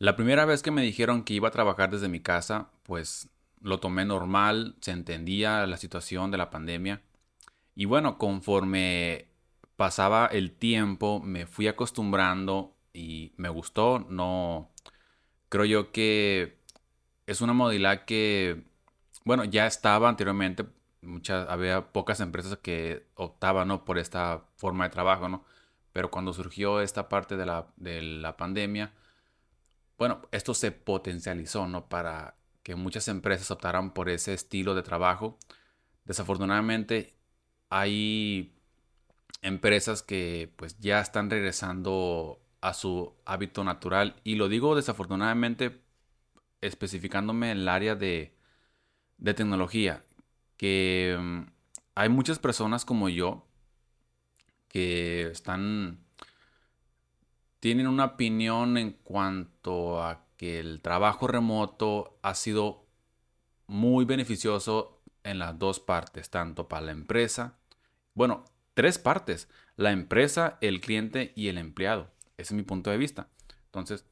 La primera vez que me dijeron que iba a trabajar desde mi casa, pues lo tomé normal, se entendía la situación de la pandemia. Y bueno, conforme pasaba el tiempo, me fui acostumbrando y me gustó. No, creo yo que es una modalidad que, bueno, ya estaba anteriormente. Muchas, había pocas empresas que optaban ¿no? por esta forma de trabajo, ¿no? Pero cuando surgió esta parte de la, de la pandemia, bueno, esto se potencializó, ¿no? Para que muchas empresas optaran por ese estilo de trabajo. Desafortunadamente, hay empresas que pues ya están regresando a su hábito natural y lo digo desafortunadamente especificándome en el área de, de tecnología que mm, hay muchas personas como yo que están tienen una opinión en cuanto a que el trabajo remoto ha sido muy beneficioso en las dos partes, tanto para la empresa, bueno, tres partes, la empresa, el cliente y el empleado. Ese es mi punto de vista. Entonces,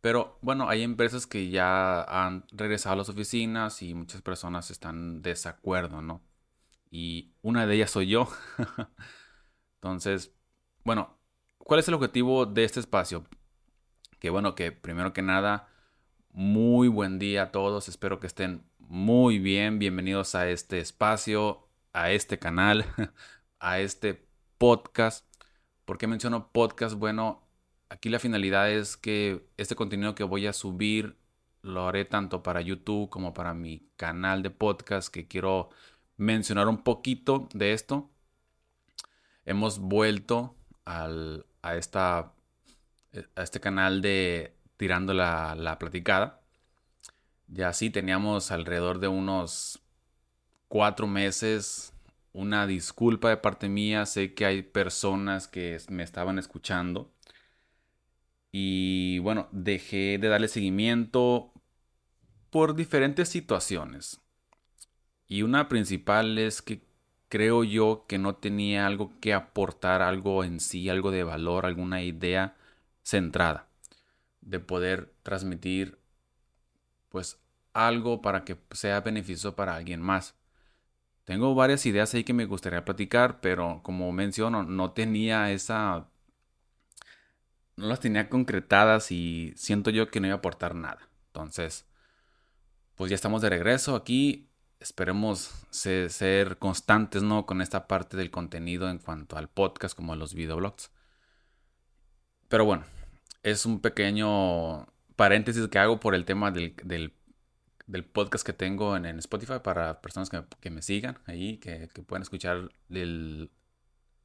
pero bueno, hay empresas que ya han regresado a las oficinas y muchas personas están en desacuerdo, ¿no? Y una de ellas soy yo. Entonces, bueno, ¿Cuál es el objetivo de este espacio? Que bueno, que primero que nada, muy buen día a todos. Espero que estén muy bien. Bienvenidos a este espacio, a este canal, a este podcast. ¿Por qué menciono podcast? Bueno, aquí la finalidad es que este contenido que voy a subir lo haré tanto para YouTube como para mi canal de podcast que quiero mencionar un poquito de esto. Hemos vuelto al, a, esta, a este canal de Tirando la, la Platicada. Ya sí, teníamos alrededor de unos cuatro meses. Una disculpa de parte mía. Sé que hay personas que me estaban escuchando. Y bueno, dejé de darle seguimiento por diferentes situaciones. Y una principal es que creo yo que no tenía algo que aportar, algo en sí, algo de valor, alguna idea centrada, de poder transmitir pues algo para que sea beneficio para alguien más. Tengo varias ideas ahí que me gustaría platicar, pero como menciono, no tenía esa... No las tenía concretadas y siento yo que no iba a aportar nada. Entonces, pues ya estamos de regreso aquí esperemos ser, constantes, ¿no? Con esta parte del contenido en cuanto al podcast como a los videoblogs. Pero bueno, es un pequeño paréntesis que hago por el tema del, podcast que tengo en, Spotify para personas que, me sigan ahí, que, que puedan escuchar el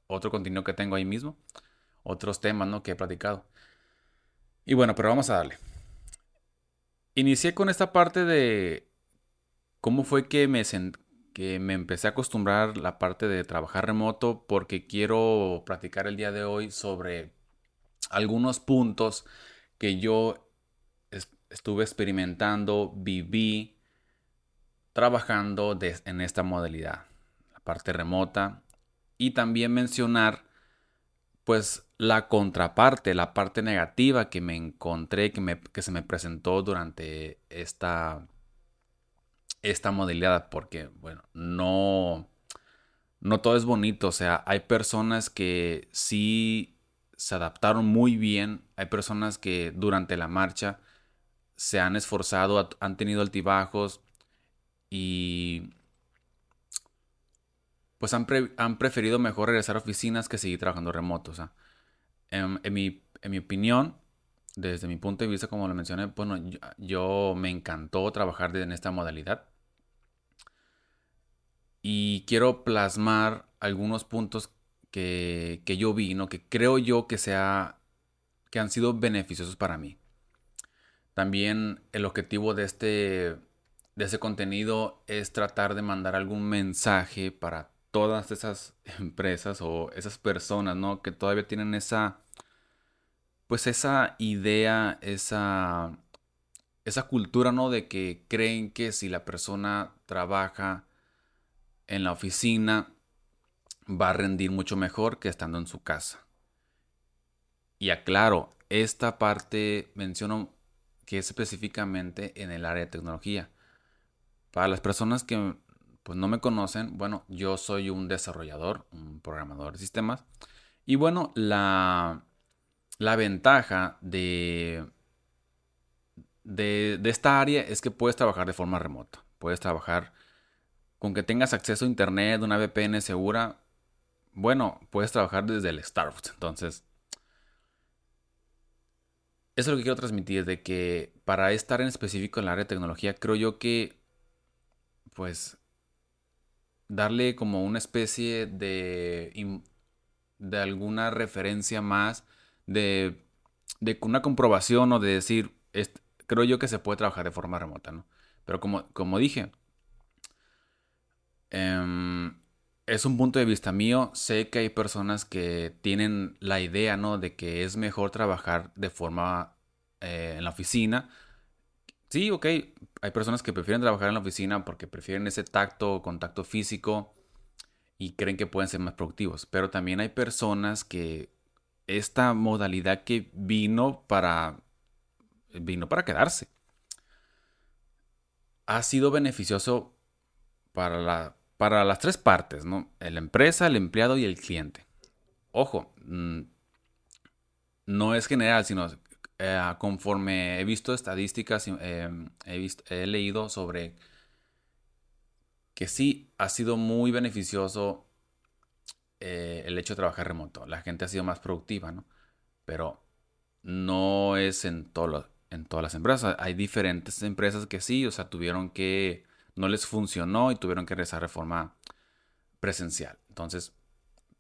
otro contenido que tengo ahí mismo, otros temas, ¿no? Que he platicado. Y bueno, pero vamos a darle. Inicié con esta parte de ¿Cómo fue que me, que me empecé a acostumbrar la parte de trabajar remoto? Porque quiero platicar el día de hoy sobre algunos puntos que yo estuve experimentando, viví trabajando en esta modalidad, la parte remota, y también mencionar pues la contraparte, la parte negativa que me encontré, que, me, que se me presentó durante esta esta modalidad porque, bueno, no, no todo es bonito. O sea, hay personas que sí se adaptaron muy bien. Hay personas que durante la marcha se han esforzado, han tenido altibajos y pues han, preferido mejor regresar a oficinas que seguir trabajando remoto. O sea, en, mi, en mi opinión, desde mi punto de vista, como lo mencioné, bueno, yo, me encantó trabajar en esta modalidad y quiero plasmar algunos puntos que, yo vi, ¿no? que creo yo que, sea, que han sido beneficiosos para mí. También el objetivo de este, de ese contenido es tratar de mandar algún mensaje para todas esas empresas o esas personas, ¿no? Que todavía tienen esa, pues esa idea, esa, esa cultura, ¿no? De que creen que si la persona trabaja en la oficina va a rendir mucho mejor que estando en su casa. Y aclaro, esta parte menciono que es específicamente en el área de tecnología. Para las personas que pues, no me conocen, bueno, yo soy un desarrollador, un programador de sistemas. Y bueno, la, la ventaja de, de, de esta área es que puedes trabajar de forma remota. Puedes trabajar con que tengas acceso a internet, una VPN segura. Bueno, puedes trabajar desde el Starbucks. Entonces, eso es lo que quiero transmitir, de que para estar en específico en el área de tecnología, creo yo que, pues, darle como una especie de, de alguna referencia más, de, de una comprobación o de decir, creo yo que se puede trabajar de forma remota, ¿no? Pero como, como dije, em, es un punto de vista mío. Sé que hay personas que tienen la idea, ¿no? De que es mejor trabajar de forma eh, en la oficina. Sí, ok. Hay personas que prefieren trabajar en la oficina porque prefieren ese tacto, contacto físico y creen que pueden ser más productivos. Pero también hay personas que esta modalidad que vino para vino para quedarse. Ha sido beneficioso para la para las tres partes, ¿no? La empresa, el empleado y el cliente. Ojo, mm, no es general, sino eh, conforme he visto estadísticas, em, he, leído sobre que sí ha sido muy beneficioso eh, el hecho de trabajar remoto. La gente ha sido más productiva, ¿no? Pero no es en, en todas las empresas. Hay diferentes empresas que sí, o sea, tuvieron que no les funcionó y tuvieron que regresar de forma presencial. Entonces,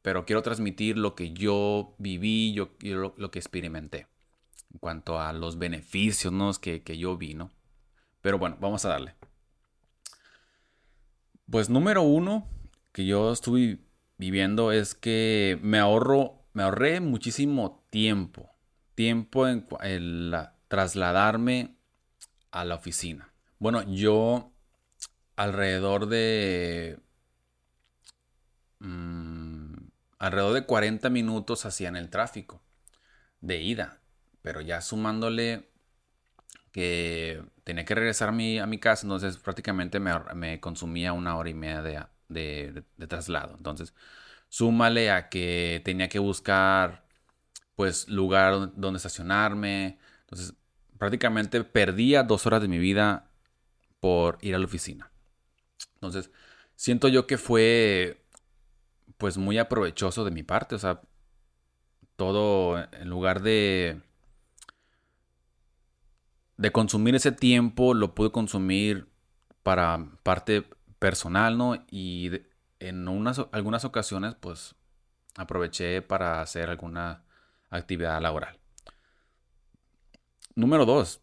pero quiero transmitir lo que yo viví, yo, lo, que experimenté en cuanto a los beneficios ¿no? que, que yo vi, ¿no? Pero bueno, vamos a darle. Pues número uno que yo estuve viviendo es que me ahorro, me ahorré muchísimo tiempo, tiempo en, trasladarme a la oficina. Bueno, yo alrededor de... Mm, alrededor de 40 minutos hacían el tráfico de ida. Pero ya sumándole que tenía que regresar a mi, a mi casa, entonces prácticamente me, consumía una hora y media de, traslado. Entonces, súmale a que tenía que buscar pues lugar donde estacionarme. Entonces, prácticamente perdía dos horas de mi vida por ir a la oficina. Entonces, siento yo que fue pues muy aprovechoso de mi parte, o sea, todo en lugar de de consumir ese tiempo lo pude consumir para parte personal, ¿no? Y en unas, algunas ocasiones pues aproveché para hacer alguna actividad laboral. Número dos,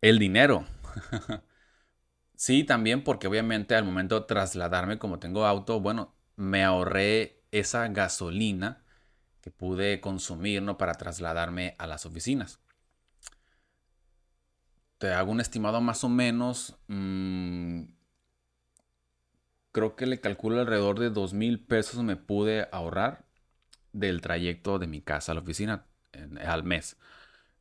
el dinero. Sí, también porque obviamente al momento de trasladarme, como tengo auto, bueno, me ahorré esa gasolina que pude consumir ¿no? para trasladarme a las oficinas. Te hago un estimado más o menos. Mm, creo que le calculo alrededor de dos mil pesos me pude ahorrar del trayecto de mi casa a la oficina al mes.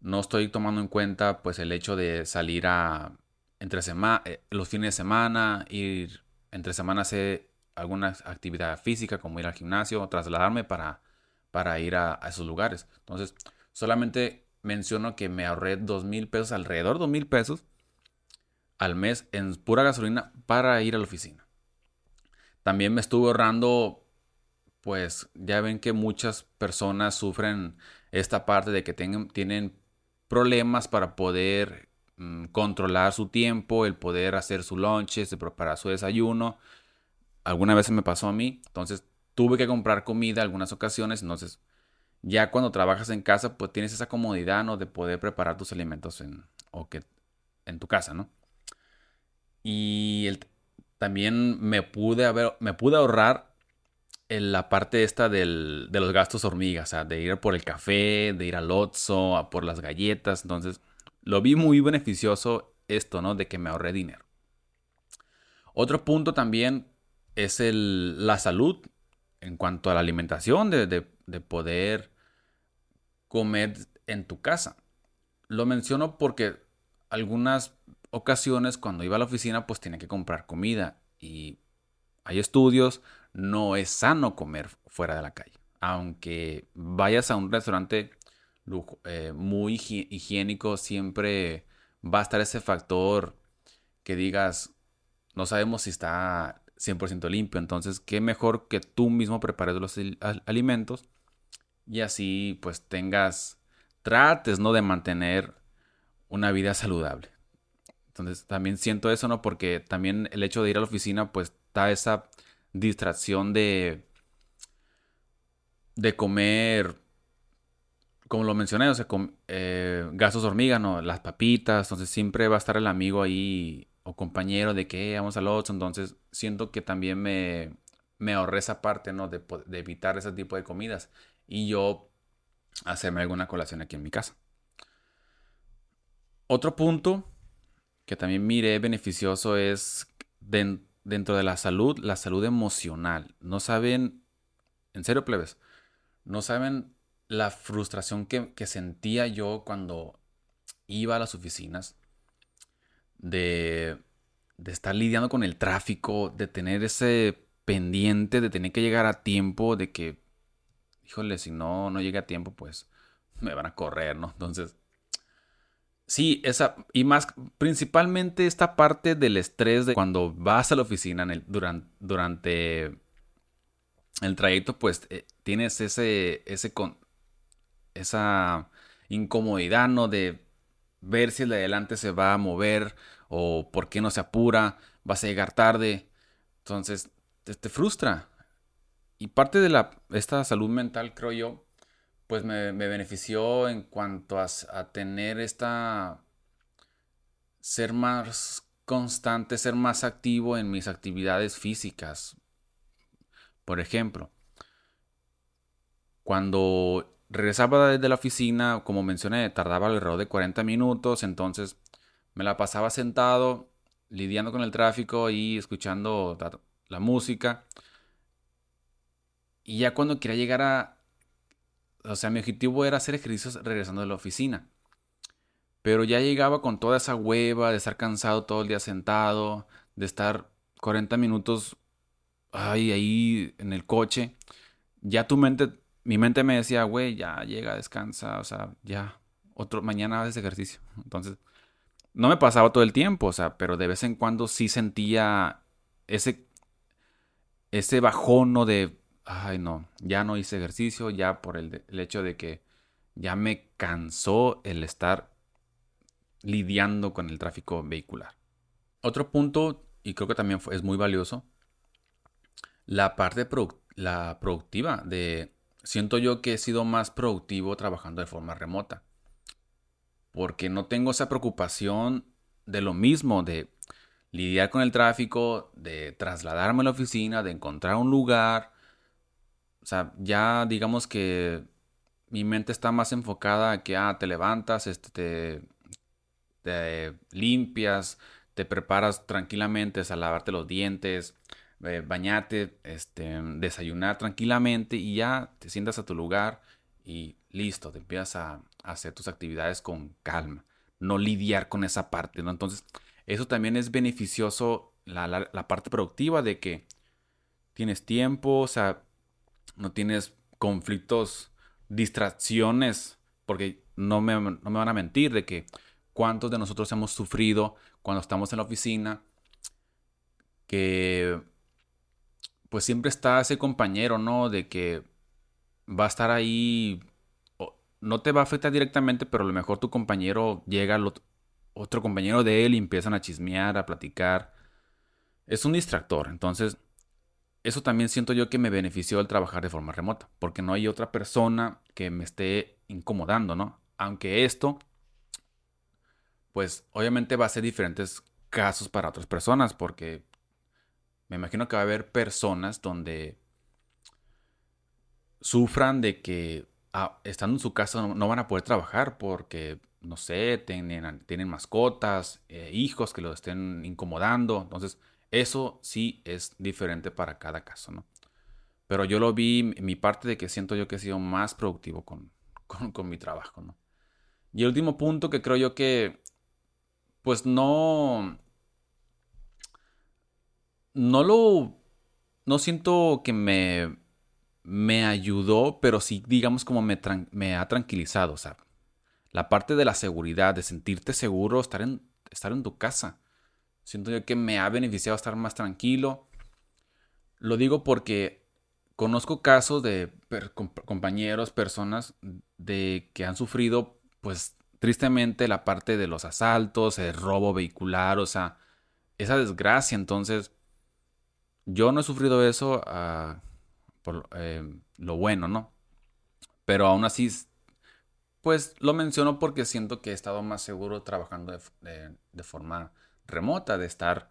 No estoy tomando en cuenta pues el hecho de salir a entre semana, eh, los fines de semana, ir entre semana hacer alguna actividad física como ir al gimnasio, trasladarme para, para ir a, esos lugares. Entonces, solamente menciono que me ahorré dos mil pesos, alrededor de dos mil pesos al mes en pura gasolina para ir a la oficina. También me estuve ahorrando, pues ya ven que muchas personas sufren esta parte de que tienen problemas para poder Mm, controlar su tiempo, el poder hacer su lunch, preparar su desayuno. Alguna vez me pasó a mí, entonces tuve que comprar comida algunas ocasiones, entonces ya cuando trabajas en casa, pues tienes esa comodidad, ¿no? De poder preparar tus alimentos en, o que, en tu casa, ¿no? Y también me pude, haber, me pude ahorrar en la parte esta de los gastos hormigas, o sea, de ir por el café, de ir al Otso, por las galletas, entonces lo vi muy beneficioso esto, ¿no? De que me ahorré dinero. Otro punto también es el, la salud en cuanto a la alimentación, de, poder comer en tu casa. lo menciono porque algunas ocasiones cuando iba a la oficina pues tenía que comprar comida y hay estudios, no es sano comer fuera de la calle. Aunque vayas a un restaurante eh, muy higiénico, siempre va a estar ese factor que digas, no sabemos si está 100% limpio. Entonces, qué mejor que tú mismo prepares los alimentos y así pues tengas, trates, ¿no? De mantener una vida saludable. Entonces, también siento eso, ¿no? Porque también el hecho de ir a la oficina pues da esa distracción de, de comer como lo mencioné, o sea, con, eh, gastos hormiga, ¿no? Las papitas, entonces siempre va a estar el amigo ahí o compañero de que vamos al otro, entonces siento que también me, me ahorré esa parte, ¿no? De, de, evitar ese tipo de comidas y yo hacerme alguna colación aquí en mi casa. Otro punto que también miré beneficioso es dentro de la salud, la salud emocional. No saben, en serio plebes, no saben la frustración que, sentía yo cuando iba a las oficinas de, de, estar lidiando con el tráfico, de tener ese pendiente, de tener que llegar a tiempo, de que, híjole, si no, no llega a tiempo, pues me van a correr, ¿no? Entonces, sí, esa, y más, principalmente esta parte del estrés de cuando vas a la oficina en el, durante, durante el trayecto, pues eh, tienes ese, ese, esa incomodidad, ¿no? De ver si el de adelante se va a mover o por qué no se apura, vas a llegar tarde. Entonces, te, frustra. Y parte de la, esta salud mental, creo yo, pues me, benefició en cuanto a, a, tener esta... ser más constante, ser más activo en mis actividades físicas. Por ejemplo, cuando regresaba desde la oficina, como mencioné, tardaba alrededor de 40 minutos, entonces me la pasaba sentado, lidiando con el tráfico y escuchando la, música. Y ya cuando quería llegar a... O sea, mi objetivo era hacer ejercicios regresando de la oficina. Pero ya llegaba con toda esa hueva de estar cansado todo el día sentado, de estar 40 minutos ay, ahí en el coche. Ya tu mente mi mente me decía, güey, ya llega, descansa, o sea, ya, otro, mañana haces ejercicio. Entonces, no me pasaba todo el tiempo, o sea, pero de vez en cuando sí sentía ese, ese bajón de, ay, no, ya no hice ejercicio, ya por el, hecho de que ya me cansó el estar lidiando con el tráfico vehicular. Otro punto, y creo que también es muy valioso, la parte la productiva de siento yo que he sido más productivo trabajando de forma remota. Porque no tengo esa preocupación de lo mismo, de lidiar con el tráfico, de trasladarme a la oficina, de encontrar un lugar. O sea, ya digamos que mi mente está más enfocada a que ah, te levantas, este, te, te limpias, te preparas tranquilamente a lavarte los dientes, eh, bañarte, este, desayunar tranquilamente y ya te sientas a tu lugar y listo, te empiezas a, hacer tus actividades con calma, no lidiar con esa parte, ¿no? Entonces, eso también es beneficioso, la, la, parte productiva de que tienes tiempo, o sea, no tienes conflictos, distracciones, porque no me, no me van a mentir de que cuántos de nosotros hemos sufrido cuando estamos en la oficina, que pues siempre está ese compañero, ¿no? De que va a estar ahí, no te va a afectar directamente, pero a lo mejor tu compañero llega, al otro compañero de él y empiezan a chismear, a platicar. Es un distractor, entonces eso también siento yo que me benefició el trabajar de forma remota, porque no hay otra persona que me esté incomodando, ¿no? Aunque esto, pues obviamente va a ser diferentes casos para otras personas, porque me imagino que va a haber personas donde sufran de que ah, estando en su casa no, van a poder trabajar porque, no sé, tienen, tienen mascotas, eh, hijos que los estén incomodando. Entonces, eso sí es diferente para cada caso, ¿no? Pero yo lo vi, mi parte de que siento yo que he sido más productivo con, con, con mi trabajo, ¿no? Y el último punto que creo yo que, pues no, no lo, no siento que me, me ayudó, pero sí, digamos, como me, me ha tranquilizado, o sea, la parte de la seguridad, de sentirte seguro, estar en, estar en tu casa. Siento yo que me ha beneficiado estar más tranquilo. Lo digo porque conozco casos de compañeros, personas de que han sufrido, pues tristemente, la parte de los asaltos, el robo vehicular, o sea, esa desgracia. Entonces, yo no he sufrido eso ah, por eh, lo bueno, ¿no? Pero aún así pues lo menciono porque siento que he estado más seguro trabajando de, forma remota, de estar,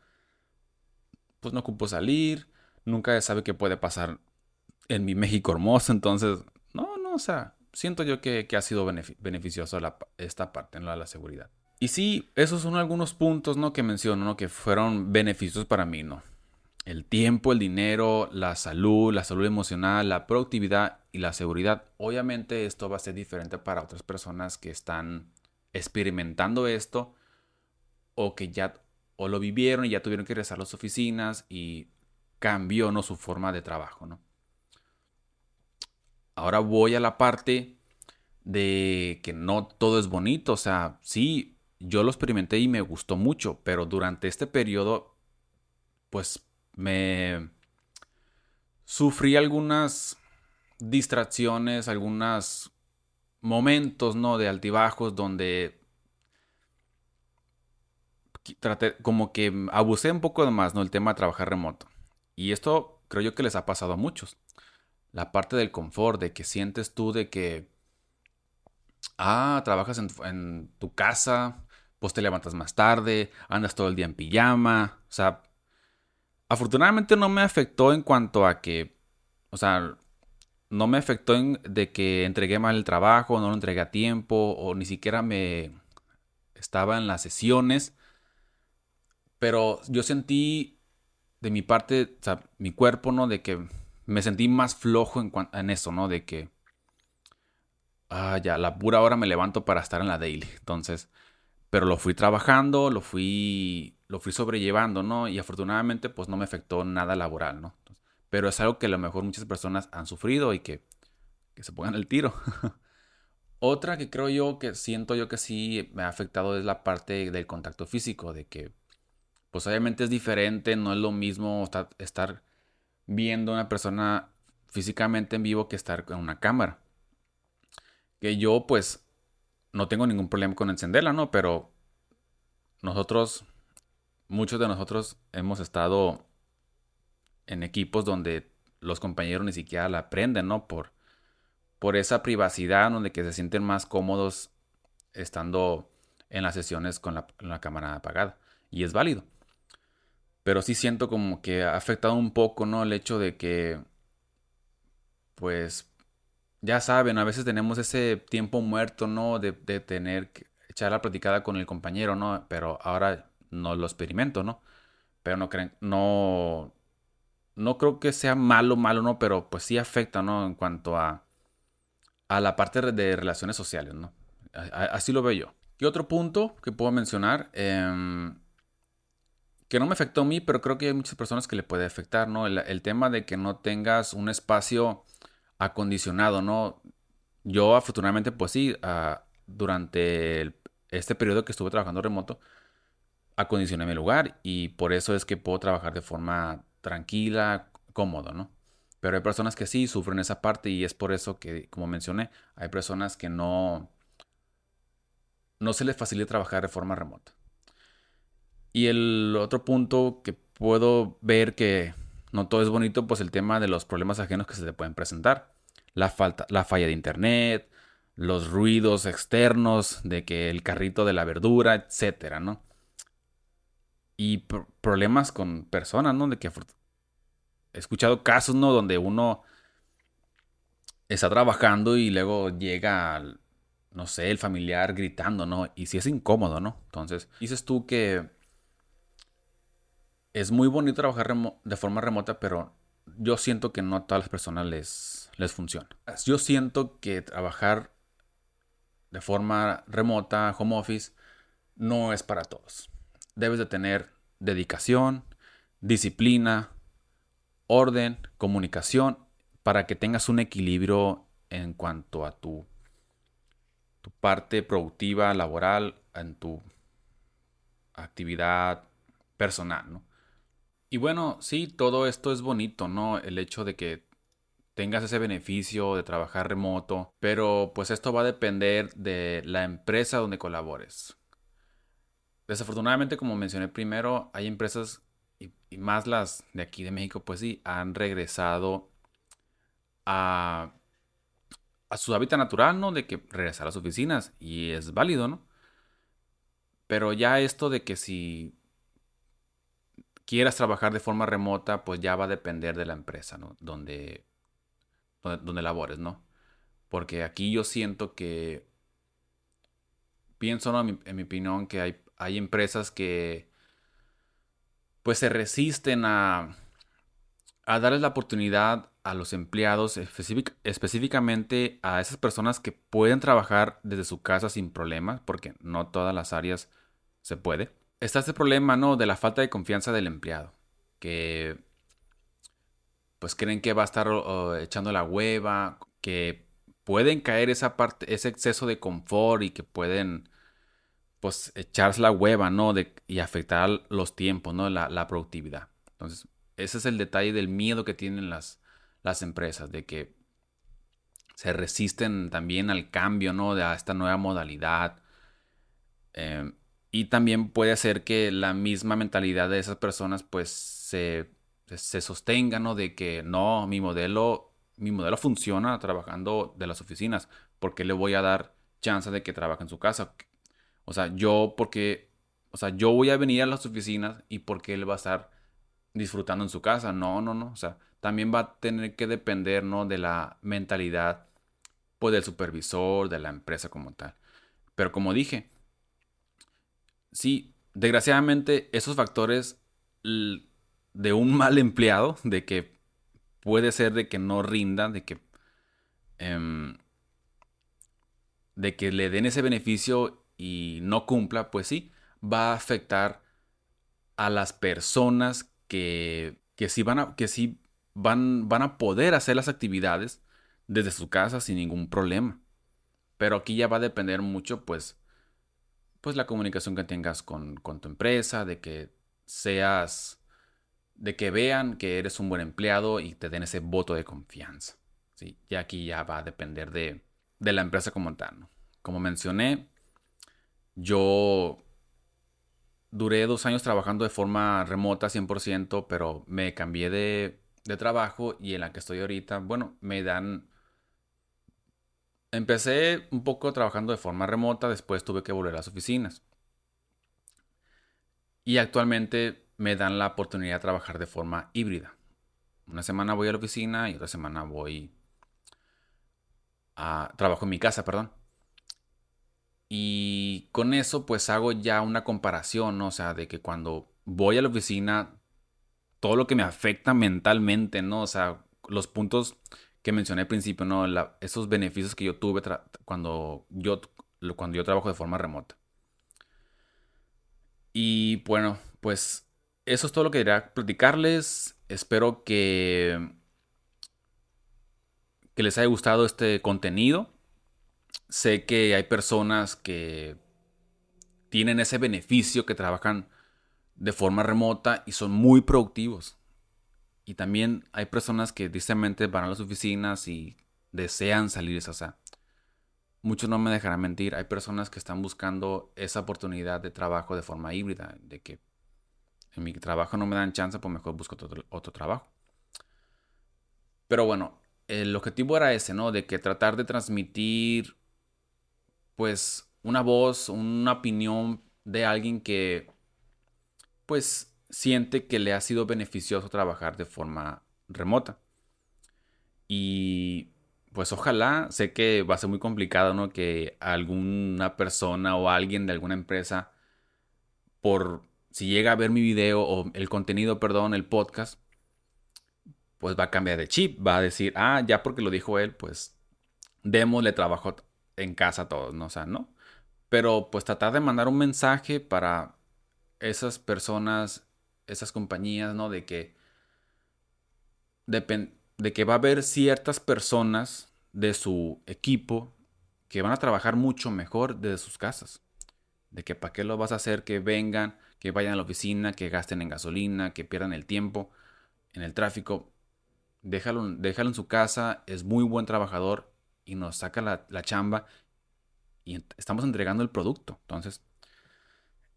pues no ocupo salir, nunca sabe qué puede pasar en mi México hermoso, entonces, no, no, o sea, siento yo que, ha sido beneficioso esta parte, ¿no? la seguridad. Y sí, esos son algunos puntos, ¿no? Que menciono, ¿no? Que fueron beneficios para mí, ¿no? El tiempo, el dinero, la salud, la salud emocional, la productividad y la seguridad. Obviamente esto va a ser diferente para otras personas que están experimentando esto o que ya o lo vivieron y ya tuvieron que regresar a las oficinas y cambió ¿no? su forma de trabajo. ¿no? Ahora voy a la parte de que no todo es bonito. O sea, sí, yo lo experimenté y me gustó mucho, pero durante este periodo, pues me sufrí algunas distracciones, algunos momentos, ¿no? De altibajos donde traté, como que abusé un poco más, ¿no? El tema de trabajar remoto. Y esto creo yo que les ha pasado a muchos. La parte del confort, de que sientes tú de que, ah, trabajas en, en tu casa, pues te levantas más tarde, andas todo el día en pijama, o sea, Afortunadamente no me afectó en cuanto a que, o sea, no me afectó en, de que entregué mal el trabajo, no lo entregué a tiempo o ni siquiera me estaba en las sesiones. Pero yo sentí de mi parte, o sea, mi cuerpo, ¿no? De que me sentí más flojo en, en eso, ¿no? De que, ah, ya, la pura hora me levanto para estar en la daily. Entonces, pero lo fui trabajando, lo fui, lo fui sobrellevando, ¿no? Y afortunadamente pues no me afectó nada laboral, ¿no? pero es algo que a lo mejor muchas personas han sufrido y que, que se pongan el tiro. Otra que creo yo que siento yo que sí me ha afectado es la parte del contacto físico, de que pues obviamente es diferente, no es lo mismo estar, viendo a una persona físicamente en vivo que estar con una cámara. Que yo pues no tengo ningún problema con encenderla, ¿no? Pero nosotros, muchos de nosotros hemos estado en equipos donde los compañeros ni siquiera la prenden, ¿no? Por, por esa privacidad donde que se sienten más cómodos estando en las sesiones con la, cámara apagada. Y es válido. Pero sí siento como que ha afectado un poco, ¿no? El hecho de que, pues, ya saben, a veces tenemos ese tiempo muerto, ¿no? De, tener que echar la platicada con el compañero, ¿no? Pero ahora no lo experimento, ¿no? Pero no creen, no, no creo que sea malo, malo, ¿no? Pero pues sí afecta, ¿no? En cuanto a, a la parte de relaciones sociales, ¿no? Así lo veo yo. ¿Qué otro punto que puedo mencionar? Em, que no me afectó a mí, pero creo que hay muchas personas que le puede afectar, ¿no? el tema de que no tengas un espacio acondicionado, ¿no? Yo afortunadamente, pues sí, ah, durante este periodo que estuve trabajando remoto, acondicioné mi lugar y por eso es que puedo trabajar de forma tranquila, cómodo, ¿no? Pero hay personas que sí sufren esa parte y es por eso que, como mencioné, hay personas que no, no se les facilita trabajar de forma remota. Y el otro punto que puedo ver que no todo es bonito, pues el tema de los problemas ajenos que se te pueden presentar. La, falta, la falla de internet, los ruidos externos de que el carrito de la verdura, etcétera, ¿no? Y problemas con personas, ¿no? De que he escuchado casos, ¿no? Donde uno está trabajando y luego llega, no sé, el familiar gritando, ¿no? Y si es incómodo, ¿no? Entonces, dices tú que es muy bonito trabajar de forma remota, pero yo siento que no a todas las personas les, les funciona. Yo siento que trabajar de forma remota, home office, no es para todos. Debes de tener dedicación, disciplina, orden, comunicación, para que tengas un equilibrio en cuanto a tu, parte productiva, laboral, en tu actividad personal, ¿no? Y bueno, sí, todo esto es bonito, ¿no? El hecho de que tengas ese beneficio de trabajar remoto, pero pues esto va a depender de la empresa donde colabores. Desafortunadamente, como mencioné primero, hay empresas y, más las de aquí de México, pues sí, han regresado a, a su hábitat natural, ¿no? De que regresar a las oficinas y es válido, ¿no? Pero ya esto de que si quieras trabajar de forma remota, pues ya va a depender de la empresa, ¿no? Donde, donde, labores, ¿no? Porque aquí yo siento que, pienso, ¿no? en, mi, opinión, que hay, hay empresas que, pues se resisten a, darles la oportunidad a los empleados, específicamente a esas personas que pueden trabajar desde su casa sin problemas, porque no todas las áreas se puede está este problema, ¿no? De la falta de confianza del empleado. Que pues creen que va a estar echando la hueva, que pueden caer esa parte, ese exceso de confort y que pueden pues echarse la hueva, ¿no? Y afectar los tiempos, ¿no? La, productividad. Entonces, ese es el detalle del miedo que tienen las, las empresas, de que se resisten también al cambio, ¿no? De esta nueva modalidad. Eh, y también puede ser que la misma mentalidad de esas personas pues se, se sostenga, ¿no? De que no, mi modelo, mi modelo funciona trabajando de las oficinas. ¿Por qué le voy a dar chance de que trabaje en su casa? O sea, yo porque, o sea, yo voy a venir a las oficinas y por qué él va a estar disfrutando en su casa. No, no, no. O sea, también va a tener que depender, ¿no? De la mentalidad, pues del supervisor, de la empresa como tal. Pero como dije, sí, desgraciadamente esos factores de un mal empleado, de que puede ser de que no rinda, de que, em, de que le den ese beneficio y no cumpla, pues sí, va a afectar a las personas que, que sí, van a, que sí van, van a poder hacer las actividades desde su casa sin ningún problema. Pero aquí ya va a depender mucho, pues, pues la comunicación que tengas con, tu empresa, de que seas, de que vean que eres un buen empleado y te den ese voto de confianza. ¿sí? Y aquí ya va a depender de, la empresa como tal. Como mencioné, yo duré dos años trabajando de forma remota 100%, pero me cambié de, de trabajo y en la que estoy ahorita, bueno, me dan Empecé un poco trabajando de forma remota, después tuve que volver a las oficinas. Y actualmente me dan la oportunidad de trabajar de forma híbrida. Una semana voy a la oficina y otra semana voy a trabajo en mi casa, perdón. Y con eso pues hago ya una comparación, ¿no? o sea, de que cuando voy a la oficina, todo lo que me afecta mentalmente, ¿no? O sea, los puntos que mencioné al principio, ¿no? esos beneficios que yo tuve cuando yo, cuando yo trabajo de forma remota. Y bueno, pues eso es todo lo que quería platicarles. Espero que, que les haya gustado este contenido. Sé que hay personas que tienen ese beneficio, que trabajan de forma remota y son muy productivos. Y también hay personas que tristemente van a las oficinas y desean salir. O sea, muchos no me dejarán mentir. Hay personas que están buscando esa oportunidad de trabajo de forma híbrida. De que en mi trabajo no me dan chance, pues mejor busco otro, otro trabajo. Pero bueno, el objetivo era ese, ¿no? De que tratar de transmitir, pues, una voz, una opinión de alguien que, pues, siente que le ha sido beneficioso trabajar de forma remota. Y pues ojalá, sé que va a ser muy complicado, ¿no? Que alguna persona o alguien de alguna empresa, por si llega a ver mi video o el contenido, perdón, el podcast, pues va a cambiar de chip, va a decir, ah, ya porque lo dijo él, pues démosle trabajo en casa todos, ¿no? O sea, ¿no? Pero pues tratar de mandar un mensaje para esas personas, esas compañías, ¿no? De que, de que va a haber ciertas personas de su equipo que van a trabajar mucho mejor desde sus casas. De que para qué lo vas a hacer que vengan, que vayan a la oficina, que gasten en gasolina, que pierdan el tiempo en el tráfico. Déjalo, déjalo en su casa, es muy buen trabajador y nos saca la, la chamba y estamos entregando el producto. Entonces,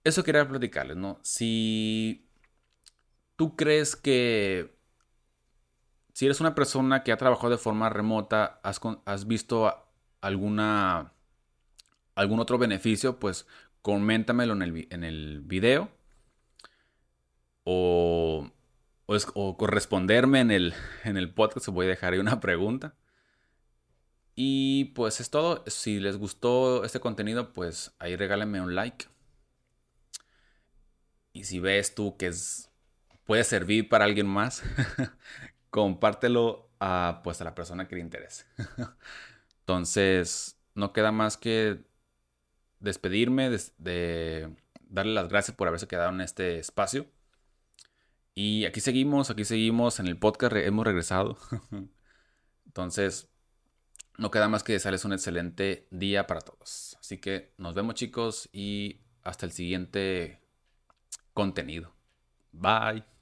eso quería platicarles, ¿no? Si tú crees que si eres una persona que ha trabajado de forma remota, has, has visto alguna algún otro beneficio, pues coméntamelo en el, en el video o, o, corresponderme en el, en el podcast, voy a dejar ahí una pregunta. Y pues es todo. Si les gustó este contenido, pues ahí regálenme un like. Y si ves tú que es, puede servir para alguien más, compártelo a, pues, a la persona que le interese. Entonces, no queda más que despedirme, de, darle las gracias por haberse quedado en este espacio. Y aquí seguimos, aquí seguimos en el podcast, hemos regresado. Entonces, no queda más que desearles un excelente día para todos. Así que nos vemos chicos y hasta el siguiente contenido. Bye.